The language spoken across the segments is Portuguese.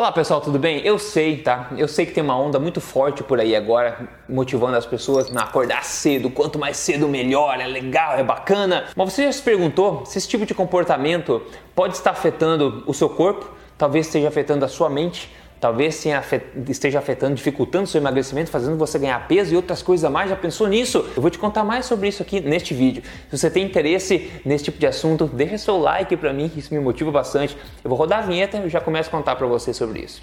Olá pessoal, tudo bem? Eu sei, tá? Eu sei que tem uma onda muito forte por aí agora, motivando as pessoas a acordar cedo. Quanto mais cedo, melhor, é legal, é bacana. Mas você já se perguntou se esse tipo de comportamento pode estar afetando o seu corpo? Talvez esteja afetando a sua mente? Talvez esteja afetando, dificultando seu emagrecimento, fazendo você ganhar peso e outras coisas a mais. Já pensou nisso? Eu vou te contar mais sobre isso aqui neste vídeo. Se você tem interesse nesse tipo de assunto, deixa seu like para mim, isso me motiva bastante. Eu vou rodar a vinheta e já começo a contar para você sobre isso.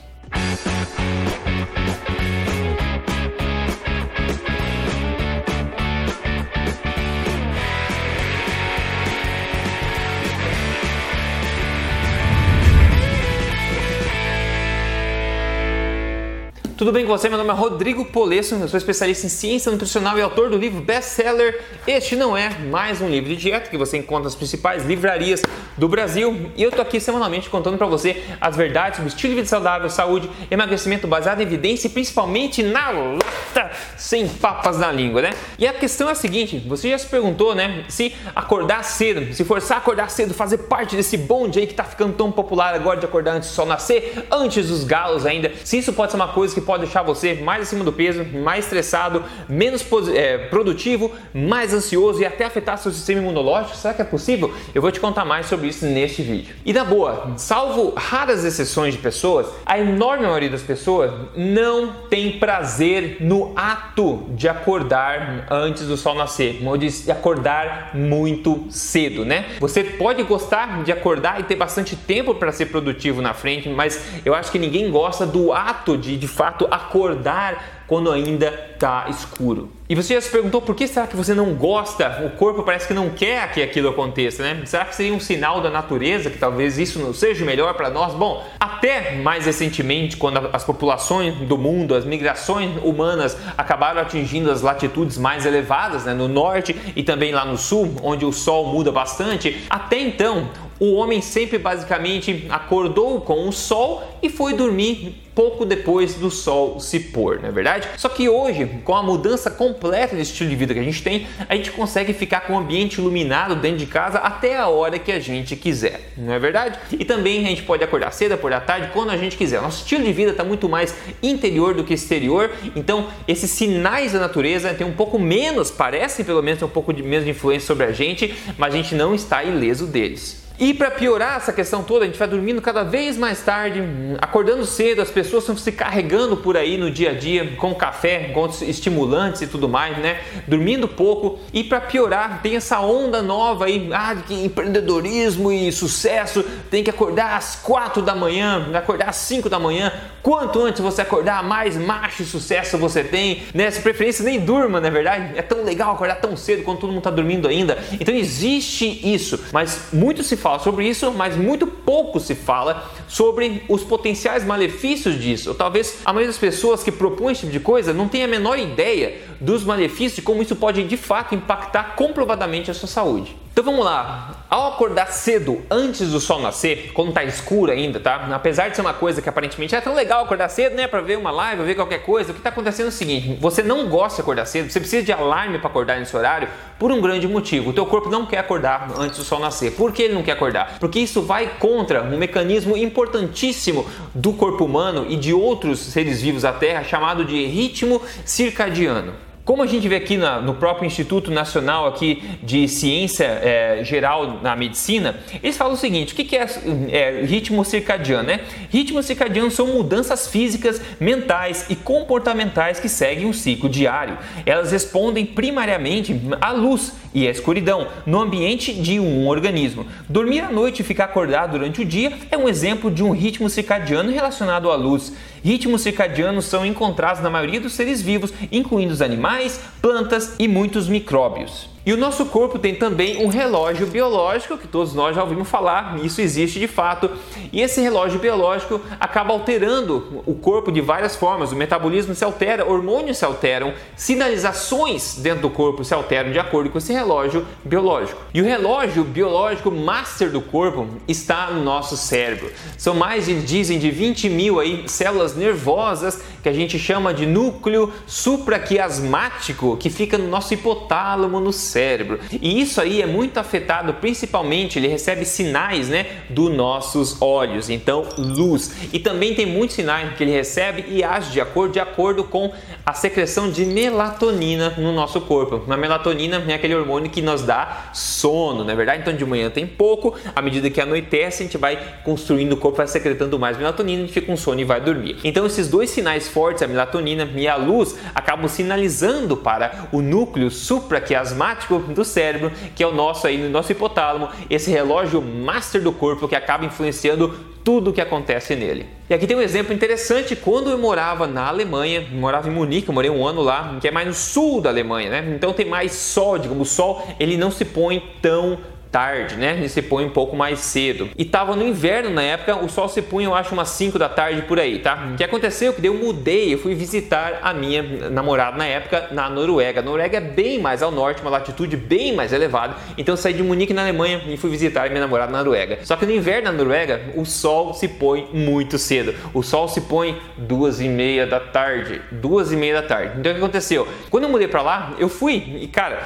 Tudo bem com você? Meu nome é Rodrigo Polesso, eu sou especialista em ciência nutricional e autor do livro best-seller Este Não É Mais Um Livro de Dieta, que você encontra nas principais livrarias do Brasil. E eu tô aqui semanalmente contando para você as verdades sobre estilo de vida saudável, saúde, emagrecimento baseado em evidência e principalmente na lata, sem papas na língua, né? E a questão é a seguinte, você já se perguntou, né, se acordar cedo, se forçar a acordar cedo, fazer parte desse bonde aí que tá ficando tão popular agora de acordar antes do sol nascer, antes dos galos ainda, se isso pode ser uma coisa que pode deixar você mais acima do peso, mais estressado, menos é, produtivo, mais ansioso e até afetar seu sistema imunológico? Será que é possível? Eu vou te contar mais sobre isso neste vídeo. E na boa, salvo raras exceções de pessoas, a enorme maioria das pessoas não tem prazer no ato de acordar antes do sol nascer, ou de acordar muito cedo, né? Você pode gostar de acordar e ter bastante tempo para ser produtivo na frente, mas eu acho que ninguém gosta do ato de de fato fato acordar quando ainda está escuro. E você já se perguntou por que será que você não gosta? O corpo parece que não quer que aquilo aconteça, né? Será que seria um sinal da natureza que talvez isso não seja melhor para nós? Bom, até mais recentemente, quando as populações do mundo, as migrações humanas acabaram atingindo as latitudes mais elevadas, né, no norte e também lá no sul, onde o sol muda bastante, até então o homem sempre basicamente acordou com o sol e foi dormir pouco depois do sol se pôr, não é verdade? Só que hoje, com a mudança completa de estilo de vida que a gente tem, a gente consegue ficar com o ambiente iluminado dentro de casa até a hora que a gente quiser, não é verdade? E também a gente pode acordar cedo, acordar tarde, quando a gente quiser. Nosso estilo de vida está muito mais interior do que exterior, então esses sinais da natureza têm um pouco menos, parecem pelo menos um pouco de menos influência sobre a gente, mas a gente não está ileso deles. E para piorar essa questão toda, a gente vai dormindo cada vez mais tarde, acordando cedo, as pessoas estão se carregando por aí no dia a dia com café, com estimulantes e tudo mais, né? Dormindo pouco. E para piorar, tem essa onda nova aí, ah, de empreendedorismo e sucesso tem que acordar às 4 da manhã, acordar às 5 da manhã. Quanto antes você acordar, mais macho e sucesso você tem, né? Se preferência nem durma, na é verdade. É tão legal acordar tão cedo quando todo mundo está dormindo ainda. Então existe isso, mas muito se fala sobre isso, mas muito pouco se fala sobre os potenciais malefícios disso. Ou talvez a maioria das pessoas que propõem esse tipo de coisa não tenha a menor ideia dos malefícios de como isso pode de fato impactar comprovadamente a sua saúde. Então vamos lá. Ao acordar cedo, antes do sol nascer, quando tá escuro ainda, tá? Apesar de ser uma coisa que aparentemente é tão legal acordar cedo, né, para ver uma live, ver qualquer coisa, o que tá acontecendo é o seguinte: você não gosta de acordar cedo, você precisa de alarme para acordar nesse horário por um grande motivo. O teu corpo não quer acordar antes do sol nascer. Por que ele não quer acordar? Porque isso vai contra um mecanismo importantíssimo do corpo humano e de outros seres vivos da Terra chamado de ritmo circadiano. Como a gente vê aqui na, no próprio Instituto Nacional aqui de Ciência é, Geral na Medicina, eles falam o seguinte: o que, que é, é, ritmo circadiano? Né? Ritmo circadiano são mudanças físicas, mentais e comportamentais que seguem um ciclo diário. Elas respondem primariamente à luz e à escuridão no ambiente de um organismo. Dormir à noite e ficar acordado durante o dia é um exemplo de um ritmo circadiano relacionado à luz. Ritmos circadianos são encontrados na maioria dos seres vivos, incluindo os animais, plantas e muitos micróbios. E o nosso corpo tem também um relógio biológico, que todos nós já ouvimos falar, isso existe de fato, e esse relógio biológico acaba alterando o corpo de várias formas. O metabolismo se altera, hormônios se alteram, sinalizações dentro do corpo se alteram de acordo com esse relógio biológico. E o relógio biológico master do corpo está no nosso cérebro. São mais, dizem, de 20 mil aí, células nervosas que a gente chama de núcleo supraquiasmático, que fica no nosso hipotálamo, no cérebro cérebro. E isso aí é muito afetado, principalmente ele recebe sinais, né, dos nossos olhos. Então, luz. E também tem muitos sinais que ele recebe e age de acordo de acordo com a secreção de melatonina no nosso corpo. A melatonina é aquele hormônio que nos dá sono, não é verdade? Então de manhã tem pouco, à medida que anoitece, a gente vai construindo o corpo, vai secretando mais melatonina, a gente fica com sono e vai dormir. Então esses dois sinais fortes, a melatonina e a luz, acabam sinalizando para o núcleo supraquiasmático do cérebro, que é o nosso aí, no nosso hipotálamo, esse relógio master do corpo que acaba influenciando tudo o que acontece nele. E aqui tem um exemplo interessante. Quando eu morava na Alemanha, morava em Munique, morei um ano lá, que é mais no sul da Alemanha, né? Então tem mais sol, digamos, o sol ele não se põe tão tarde, né? Ele se põe um pouco mais cedo. E tava no inverno na época, o sol se punha, eu acho, umas 5 da tarde por aí, tá? O que aconteceu? Que eu mudei, eu fui visitar a minha namorada na época na Noruega. A Noruega é bem mais ao norte, uma latitude bem mais elevada. Então eu saí de Munique na Alemanha e fui visitar a minha namorada na Noruega. Só que no inverno na Noruega, o sol se põe muito cedo. O sol se põe duas e meia da tarde. Duas e meia da tarde. Então o que aconteceu? Quando eu mudei para lá, eu fui e cara,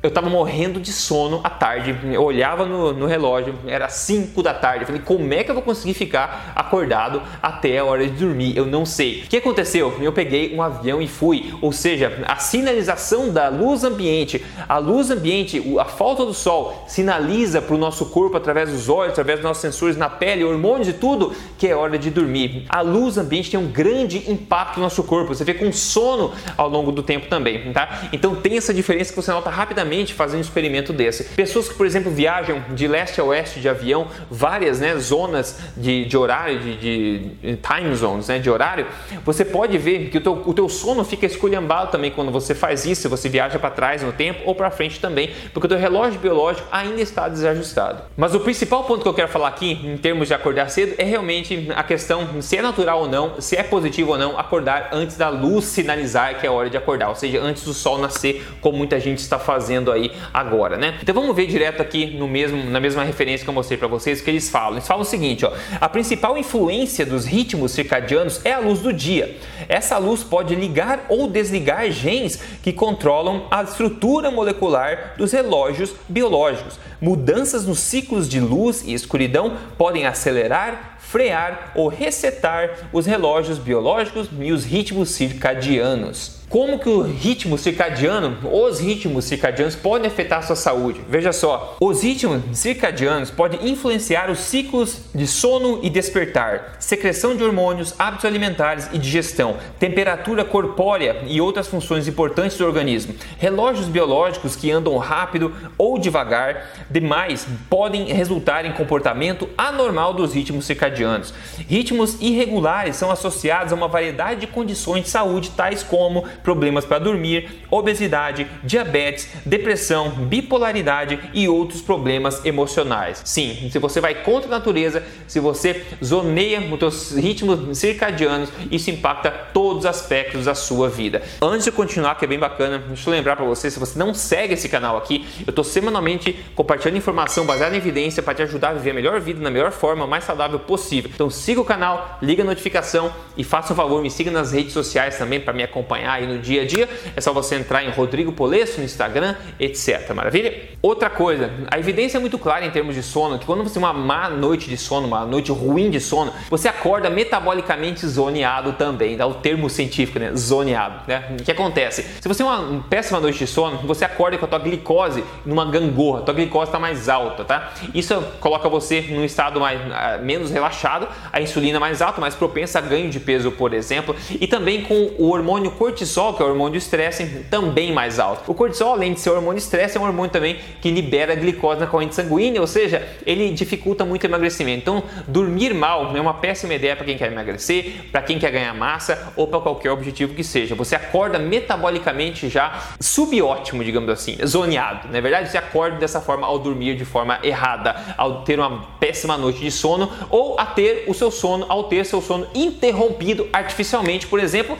eu estava morrendo de sono à tarde, eu olhava no, no, relógio, era 5 da tarde. Eu falei, como é que eu vou conseguir ficar acordado até a hora de dormir? Eu não sei. O que aconteceu? Eu peguei um avião e fui. Ou seja, a sinalização da luz ambiente, a luz ambiente, a falta do sol, sinaliza para o nosso corpo através dos olhos, através dos nossos sensores na pele, hormônios e tudo, que é hora de dormir. A luz ambiente tem um grande impacto no nosso corpo. Você vê com sono ao longo do tempo também, tá? Então tem essa diferença que você nota rapidamente fazer um experimento desse. Pessoas que, por exemplo, viajam de leste a oeste de avião, várias né, zonas de, de horário, de, de, time zones né, de horário, você pode ver que o teu, o teu sono fica esculhambado também quando você faz isso, se você viaja para trás no tempo ou para frente também, porque o teu relógio biológico ainda está desajustado. Mas o principal ponto que eu quero falar aqui, em termos de acordar cedo, é realmente a questão se é natural ou não, se é positivo ou não acordar antes da luz sinalizar que é hora de acordar, ou seja, antes do sol nascer, como muita gente está fazendo fazendo aí agora, né? Então vamos ver direto aqui no mesmo, na mesma referência que eu mostrei para vocês que eles falam. Eles falam o seguinte, ó, a principal influência dos ritmos circadianos é a luz do dia. Essa luz pode ligar ou desligar genes que controlam a estrutura molecular dos relógios biológicos. Mudanças nos ciclos de luz e escuridão podem acelerar, frear ou resetar os relógios biológicos e os ritmos circadianos. Como que o ritmo circadiano, os ritmos circadianos podem afetar a sua saúde? Veja só, os ritmos circadianos podem influenciar os ciclos de sono e despertar, secreção de hormônios, hábitos alimentares e digestão, temperatura corpórea e outras funções importantes do organismo. Relógios biológicos que andam rápido ou devagar demais podem resultar em comportamento anormal dos ritmos circadianos. Ritmos irregulares são associados a uma variedade de condições de saúde tais como problemas para dormir, obesidade, diabetes, depressão, bipolaridade e outros problemas emocionais. Sim, se você vai contra a natureza, se você zoneia os seus ritmos circadianos, isso impacta todos os aspectos da sua vida. Antes de continuar, que é bem bacana, deixa eu lembrar para você, se você não segue esse canal aqui, eu estou semanalmente compartilhando informação baseada em evidência para te ajudar a viver a melhor vida na melhor forma, mais saudável possível. Então siga o canal, liga a notificação e faça um favor, me siga nas redes sociais também para me acompanhar no dia a dia. É só você entrar em Rodrigo Polesso no Instagram, etc. Maravilha? Outra coisa, a evidência é muito clara em termos de sono, que quando você tem uma má noite de sono, uma noite ruim de sono, você acorda metabolicamente zoneado também, dá o termo científico, né? Zoneado, né? O que acontece? Se você tem uma péssima noite de sono, você acorda com a tua glicose numa gangorra, a tua glicose está mais alta, tá? Isso coloca você num estado mais, ah, menos relaxado, a insulina mais alta, mais propensa a ganho de peso, por exemplo, e também com o hormônio cortisol cortisol, que é o hormônio do estresse, também mais alto. O cortisol, além de ser hormônio do estresse, é um hormônio também que libera glicose na corrente sanguínea, ou seja, ele dificulta muito o emagrecimento. Então, dormir mal é uma péssima ideia para quem quer emagrecer, para quem quer ganhar massa ou para qualquer objetivo que seja. Você acorda metabolicamente já subótimo, digamos assim, zoneado. Na é verdade, você acorda dessa forma ao dormir de forma errada, ao ter uma péssima noite de sono ou a ter o seu sono, ao ter seu sono interrompido artificialmente, por exemplo,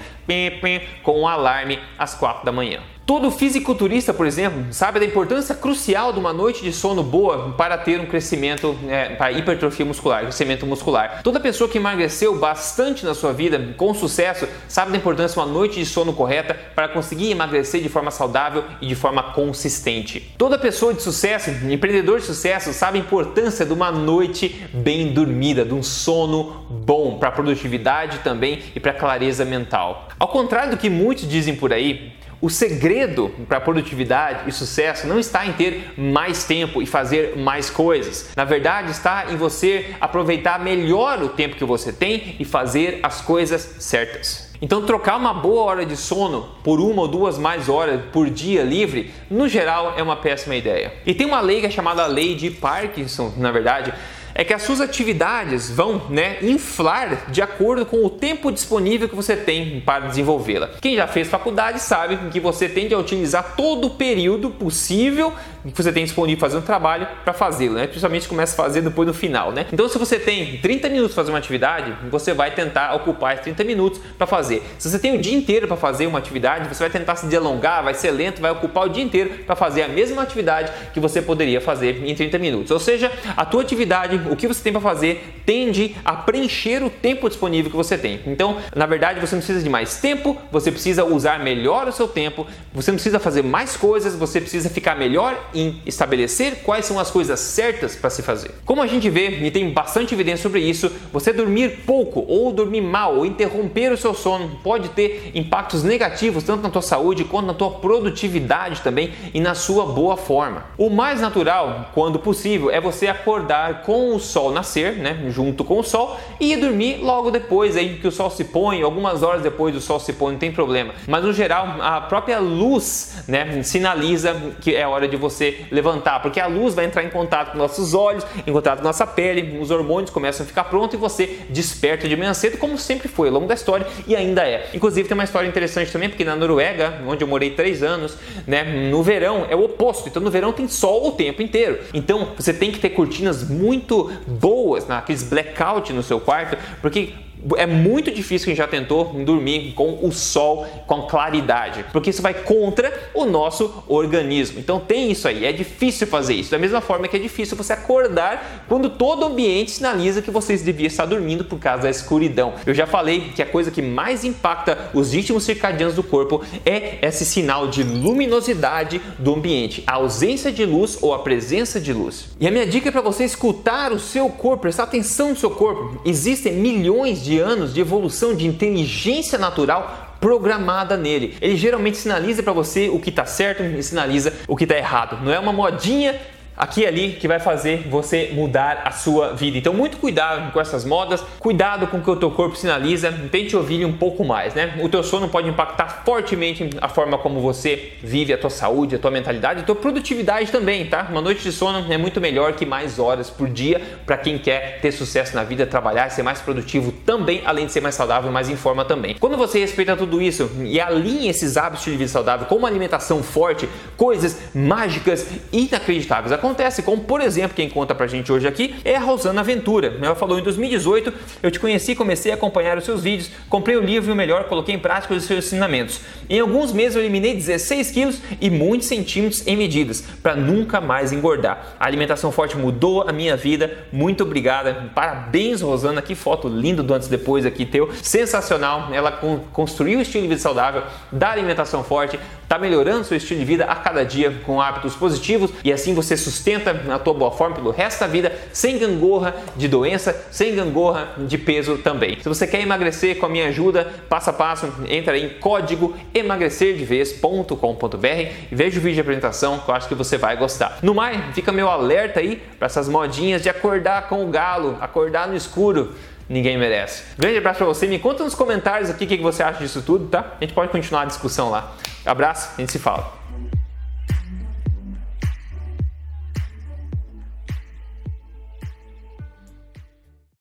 com alarme às 4 da manhã. Todo fisiculturista, por exemplo, sabe da importância crucial de uma noite de sono boa para ter um crescimento, é, para hipertrofia muscular, crescimento muscular. Toda pessoa que emagreceu bastante na sua vida, com sucesso, sabe da importância de uma noite de sono correta para conseguir emagrecer de forma saudável e de forma consistente. Toda pessoa de sucesso, empreendedor de sucesso, sabe a importância de uma noite bem dormida, de um sono bom para produtividade também e para clareza mental. Ao contrário do que muitos dizem por aí, o segredo para produtividade e sucesso não está em ter mais tempo e fazer mais coisas. Na verdade, está em você aproveitar melhor o tempo que você tem e fazer as coisas certas. Então, trocar uma boa hora de sono por uma ou duas mais horas por dia livre, no geral, é uma péssima ideia. E tem uma lei que é chamada lei de Parkinson, na verdade, é que as suas atividades vão né, inflar de acordo com o tempo disponível que você tem para desenvolvê-la. Quem já fez faculdade sabe que você tende a utilizar todo o período possível que você tem disponível fazendo trabalho para fazê-lo, né? Principalmente começa a fazer depois no final, né? Então, se você tem 30 minutos para fazer uma atividade, você vai tentar ocupar esses 30 minutos para fazer. Se você tem o dia inteiro para fazer uma atividade, você vai tentar se delongar, vai ser lento, vai ocupar o dia inteiro para fazer a mesma atividade que você poderia fazer em 30 minutos. Ou seja, a tua atividade o que você tem para fazer tende a preencher o tempo disponível que você tem. Então, na verdade, você não precisa de mais tempo, você precisa usar melhor o seu tempo, você não precisa fazer mais coisas, você precisa ficar melhor em estabelecer quais são as coisas certas para se fazer. Como a gente vê e tem bastante evidência sobre isso, você dormir pouco ou dormir mal ou interromper o seu sono pode ter impactos negativos tanto na tua saúde quanto na tua produtividade também e na sua boa forma. O mais natural, quando possível, é você acordar com o sol nascer, né, junto com o sol, e ir dormir logo depois aí que o sol se põe, algumas horas depois do sol se põe, não tem problema. Mas no geral, a própria luz, né, sinaliza que é hora de você levantar, porque a luz vai entrar em contato com nossos olhos, em contato com nossa pele, os hormônios começam a ficar prontos e você desperta de manhã cedo, como sempre foi ao longo da história e ainda é. Inclusive tem uma história interessante também, porque na Noruega, onde eu morei três anos, né, no verão é o oposto. Então no verão tem sol o tempo inteiro. Então você tem que ter cortinas muito boas, naqueles blackout no seu quarto, porque é muito difícil quem já tentou dormir com o sol com claridade, porque isso vai contra o nosso organismo. Então tem isso aí, é difícil fazer isso. Da mesma forma que é difícil você acordar quando todo o ambiente sinaliza que vocês deviam estar dormindo por causa da escuridão. Eu já falei que a coisa que mais impacta os ritmos circadianos do corpo é esse sinal de luminosidade do ambiente, a ausência de luz ou a presença de luz. E a minha dica é para você escutar o seu corpo, prestar atenção no seu corpo. Existem milhões de de anos de evolução de inteligência natural programada nele. Ele geralmente sinaliza para você o que está certo e sinaliza o que está errado. Não é uma modinha aqui e ali que vai fazer você mudar a sua vida. Então, muito cuidado com essas modas, cuidado com o que o teu corpo sinaliza, tente ouvir um pouco mais, né? O teu sono pode impactar fortemente a forma como você vive a tua saúde, a tua mentalidade, a tua produtividade também, tá? Uma noite de sono é muito melhor que mais horas por dia para quem quer ter sucesso na vida, trabalhar, ser mais produtivo também, além de ser mais saudável, mais em forma também. Quando você respeita tudo isso e alinha esses hábitos de vida saudável com uma alimentação forte, coisas mágicas inacreditáveis acontece, como por exemplo, quem conta pra gente hoje aqui é a Rosana Ventura. Ela falou em 2018, eu te conheci, comecei a acompanhar os seus vídeos, comprei o livro e o melhor, coloquei em prática os seus ensinamentos. Em alguns meses eu eliminei 16 quilos e muitos centímetros em medidas, para nunca mais engordar. A alimentação forte mudou a minha vida, muito obrigada. Parabéns, Rosana, que foto linda do antes e depois aqui teu. Sensacional, ela construiu o estilo de vida saudável da alimentação forte, está melhorando seu estilo de vida a cada dia com hábitos positivos e assim você sustenta a tua boa forma pelo resto da vida sem gangorra de doença, sem gangorra de peso também. Se você quer emagrecer com a minha ajuda, passo a passo, entra em código emagrecerdevez.com.br e veja o vídeo de apresentação que eu acho que você vai gostar. No mais, fica meu alerta aí para essas modinhas de acordar com o galo, acordar no escuro ninguém merece. Grande abraço para você. Me conta nos comentários aqui o que você acha disso tudo, tá? A gente pode continuar a discussão lá. Abraço, a gente se fala.